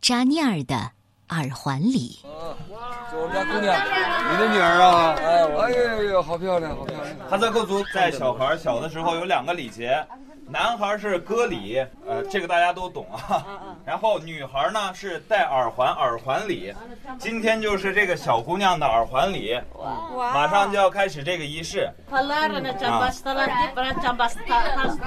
扎尼尔的耳环礼。这我们家姑娘，你的女儿啊！哎，哎呦呦，好漂亮，好漂亮！哈萨克族在小孩小的时候有两个礼节，男孩是割礼，呃，这个大家都懂啊。然后女孩呢是戴耳环，耳环礼。今天就是这个小姑娘的耳环礼，马上就要开始这个仪式。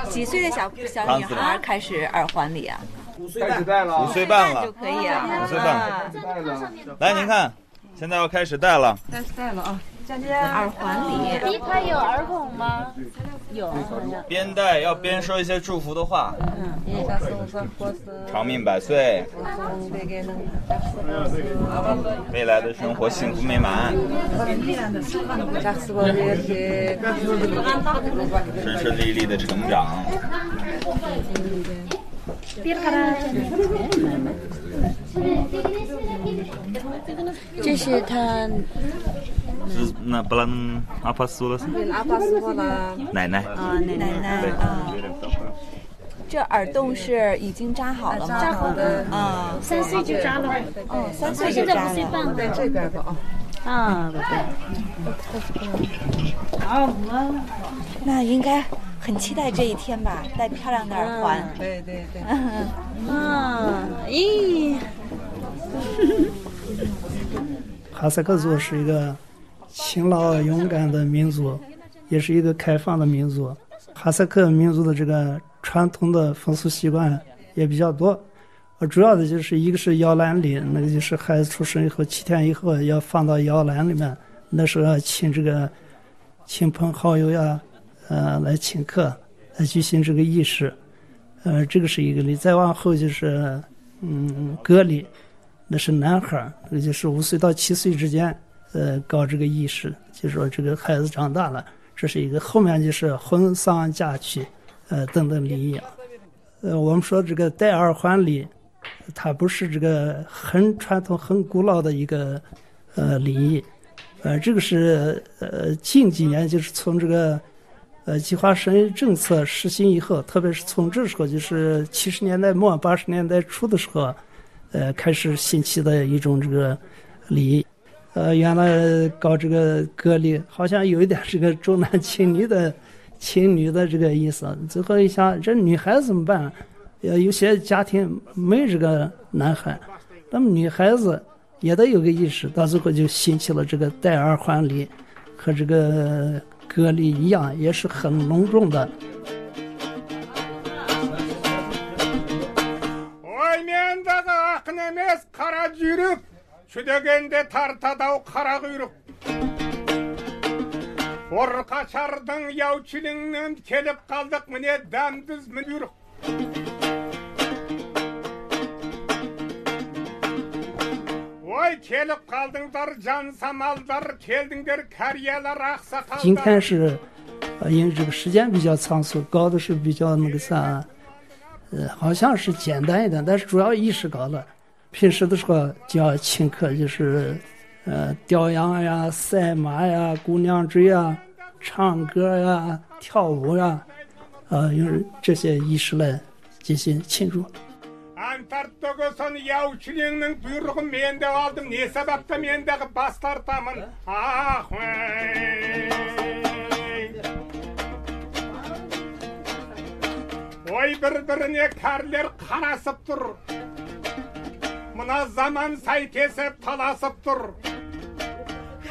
几岁的小小女孩开始耳环礼啊？五岁开始戴了，五岁半了就可以啊。五岁半，来您看，现在要开始戴了。开始戴了啊！耳环里，第它有耳孔吗？有。边戴要边说一些祝福的话。嗯，长命百岁，未来的生活幸福美满，顺顺利利的成长。这是他是那不能阿帕苏了，阿巴斯过了奶奶。啊，奶奶啊。这耳洞是已经扎好了吗？扎好的啊，三岁就扎了。哦，三岁就现在扎五岁半了。在这边吧啊。啊，那应该很期待这一天吧？戴漂亮的耳环。对对对。嗯，咦，哈萨克族是一个勤劳勇敢的民族，也是一个开放的民族。哈萨克民族的这个传统的风俗习惯也比较多，呃，主要的就是一个是摇篮里，那个就是孩子出生以后七天以后要放到摇篮里面，那时候要请这个亲朋好友呀，呃，来请客，来举行这个仪式，呃，这个是一个礼。再往后就是嗯，割礼。那是男孩儿，那就是五岁到七岁之间，呃，搞这个仪式，就说这个孩子长大了，这是一个。后面就是婚丧嫁娶，呃，等等礼仪。呃，我们说这个戴耳环礼，它不是这个很传统、很古老的一个呃礼仪，呃，这个是呃近几年就是从这个呃计划生育政策实行以后，特别是从这时候，就是七十年代末八十年代初的时候。呃，开始兴起的一种这个礼，呃，原来搞这个割礼，好像有一点这个重男轻女的、轻女的这个意思。最后一想，这女孩子怎么办？呃，有些家庭没这个男孩，那么女孩子也得有个意识。到最后就兴起了这个戴耳环礼，和这个割礼一样，也是很隆重的。 оймендағы ақын емес қара жүйрік жүдегенде тартадау қара құйрық ұрқашардың яучіліңнен келіп қалдық міне дәмдіз бұйрық 今天是呃，因为这个时间比较仓促，搞的是比较那个啥，呃，好像是简单一点，但是主要仪式搞了，平时的时候就要请客，就是呃，吊羊呀，赛马呀，姑娘追呀，唱歌呀，跳舞呀，呃，用这些仪式来进行庆祝。Антарктөгөсөн яучилingнің бұйрығын мен де алдым не себепті мен дағы бас тартамын ах ой бір біріне кәрілер қарасып тұр мына заман сәйкесіп таласып тұр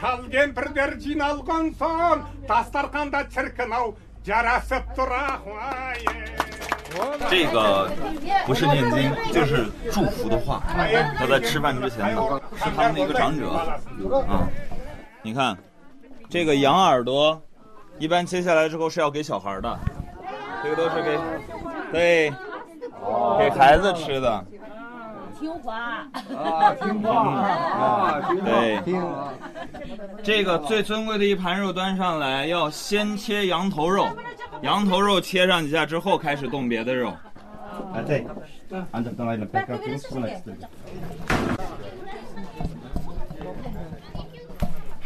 шал кемпірлер жиналған соң дастарханда шіркін ау жарасып тұр ах 这个不是念经，就是祝福的话。他在吃饭之前呢，是他们的一个长者啊。你看，这个羊耳朵，一般切下来之后是要给小孩的，这个都是给对给孩子吃的。听话啊，听话啊，对听话。这个最尊贵的一盘肉端上来，要先切羊头肉，羊头肉切上几下之后，开始动别的肉。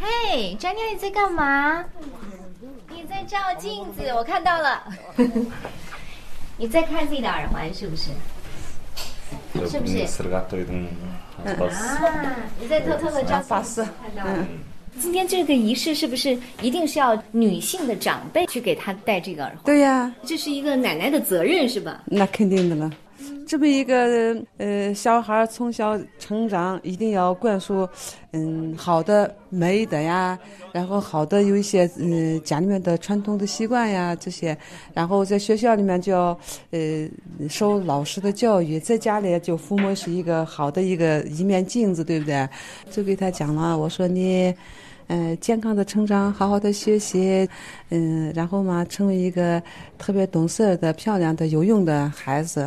嘿，詹妮，你在干嘛？你在照镜子，我看到了。你在看自己的耳环是不是？是不是？啊，你在偷偷的照傻事。嗯。今天这个仪式是不是一定是要女性的长辈去给她戴这个耳环？对呀，这是一个奶奶的责任是吧？那肯定的了。这么一个呃小孩儿从小成长，一定要灌输，嗯，好的美德呀，然后好的有一些嗯家里面的传统的习惯呀这些，然后在学校里面就要呃受老师的教育，在家里就父母是一个好的一个一面镜子，对不对？就给他讲了，我说你。嗯，健康的成长，好好的学习，嗯，然后嘛，成为一个特别懂事儿的、漂亮的、有用的孩子。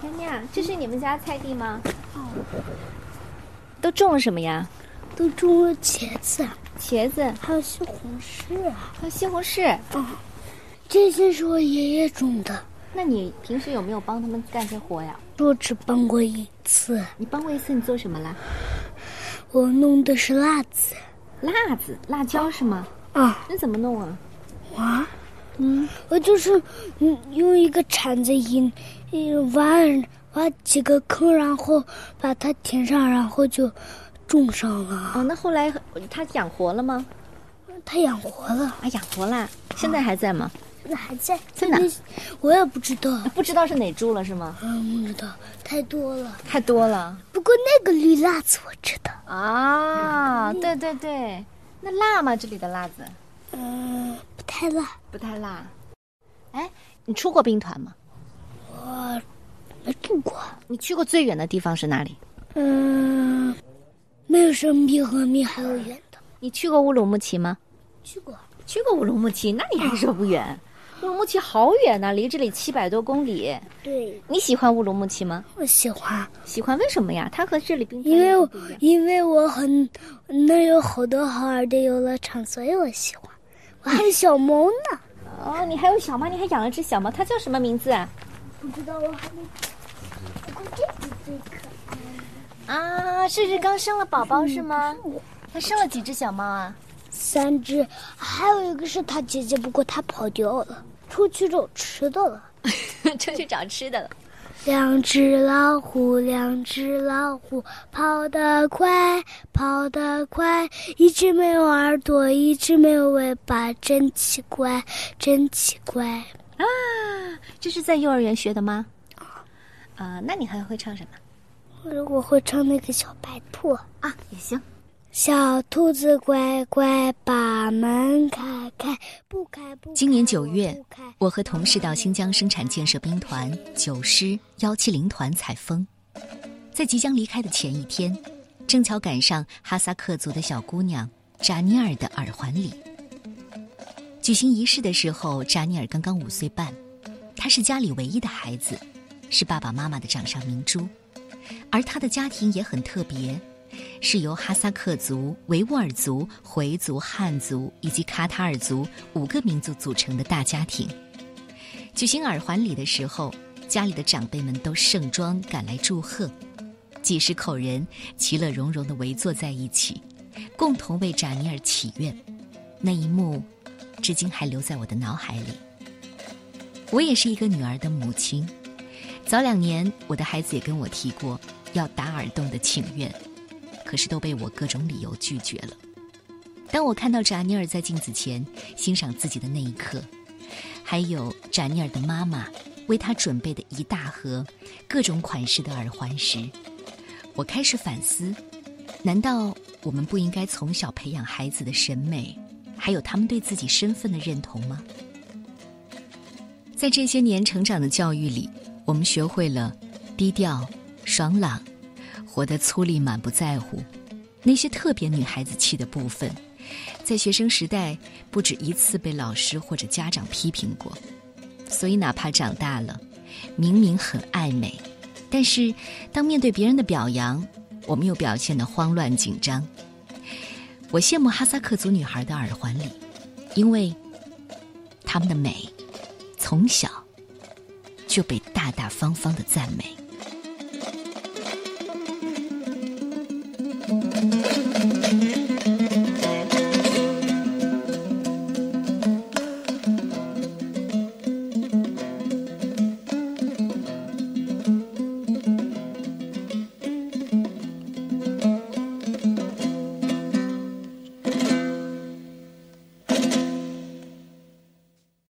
娘娘，这是你们家菜地吗？哦。都种了什么呀？都种了茄子，茄子，还有西红柿，还有西红柿。哦，这些是我爷爷种的。那你平时有没有帮他们干些活呀？我只帮过一次。你帮过一次，你做什么啦？我弄的是辣子。辣子，辣椒是吗？啊。那怎么弄啊？我，嗯，我就是嗯用一个铲子引，引挖挖几个坑，然后把它填上，然后就种上了。哦，那后来它养活了吗？它养活了。啊，养活了。现在还在吗？现在还在。在哪？我也不知道。不知道是哪株了是吗？嗯，不知道，太多了。太多了。不过那个绿辣子我知道。啊，对对对，那辣吗？这里的辣子？嗯，不太辣。不太辣。哎，你出过兵团吗？我没住过。你去过最远的地方是哪里？嗯，没有什么比和米还要远的。你去过乌鲁木齐吗？去过。去过乌鲁木齐，那你还说不远？乌鲁木齐好远呐、离这里七百多公里。对。你喜欢乌鲁木齐吗？我喜欢。喜欢？为什么呀？它和这里并因为因为我很那有好多好玩的游乐场，所以我喜欢。我还有小猫呢。哦，你还有小猫，你还养了只小猫，它叫什么名字啊？不知道，我还没。不过这只最可爱。啊，这是刚生了宝宝是吗？它生了几只小猫啊？三只，还有一个是它姐姐，不过它跑掉了，出去找吃的了。出去找吃的了。两只老虎，两只老虎，跑得快，跑得快。一只没有耳朵，一只没有尾巴，真奇怪，真奇怪。啊，这是在幼儿园学的吗？啊、那你还会唱什么？我会唱那个小白兔啊，也行。小兔子乖乖，把门开开，不开不开。今年九月，我和同事到新疆生产建设兵团九师幺七零团采风，在即将离开的前一天，正巧赶上哈萨克族的小姑娘扎尼尔的耳环礼。举行仪式的时候，扎尼尔刚刚五岁半，她是家里唯一的孩子，是爸爸妈妈的掌上明珠，而她的家庭也很特别。是由哈萨克族、维吾尔族、回族、汉族以及卡塔尔族五个民族组成的大家庭。举行耳环礼的时候，家里的长辈们都盛装赶来祝贺，几十口人其乐融融地围坐在一起，共同为扎尼尔祈愿。那一幕，至今还留在我的脑海里。我也是一个女儿的母亲，早两年我的孩子也跟我提过要打耳洞的请愿。可是都被我各种理由拒绝了。当我看到扎尼尔在镜子前欣赏自己的那一刻，还有扎尼尔的妈妈为他准备的一大盒各种款式的耳环时，我开始反思：难道我们不应该从小培养孩子的审美，还有他们对自己身份的认同吗？在这些年成长的教育里，我们学会了低调、爽朗。活得粗粝、满不在乎，那些特别女孩子气的部分，在学生时代不止一次被老师或者家长批评过。所以，哪怕长大了，明明很爱美，但是当面对别人的表扬，我们又表现得慌乱紧张。我羡慕哈萨克族女孩的耳环礼，因为她们的美从小就被大大方方的赞美。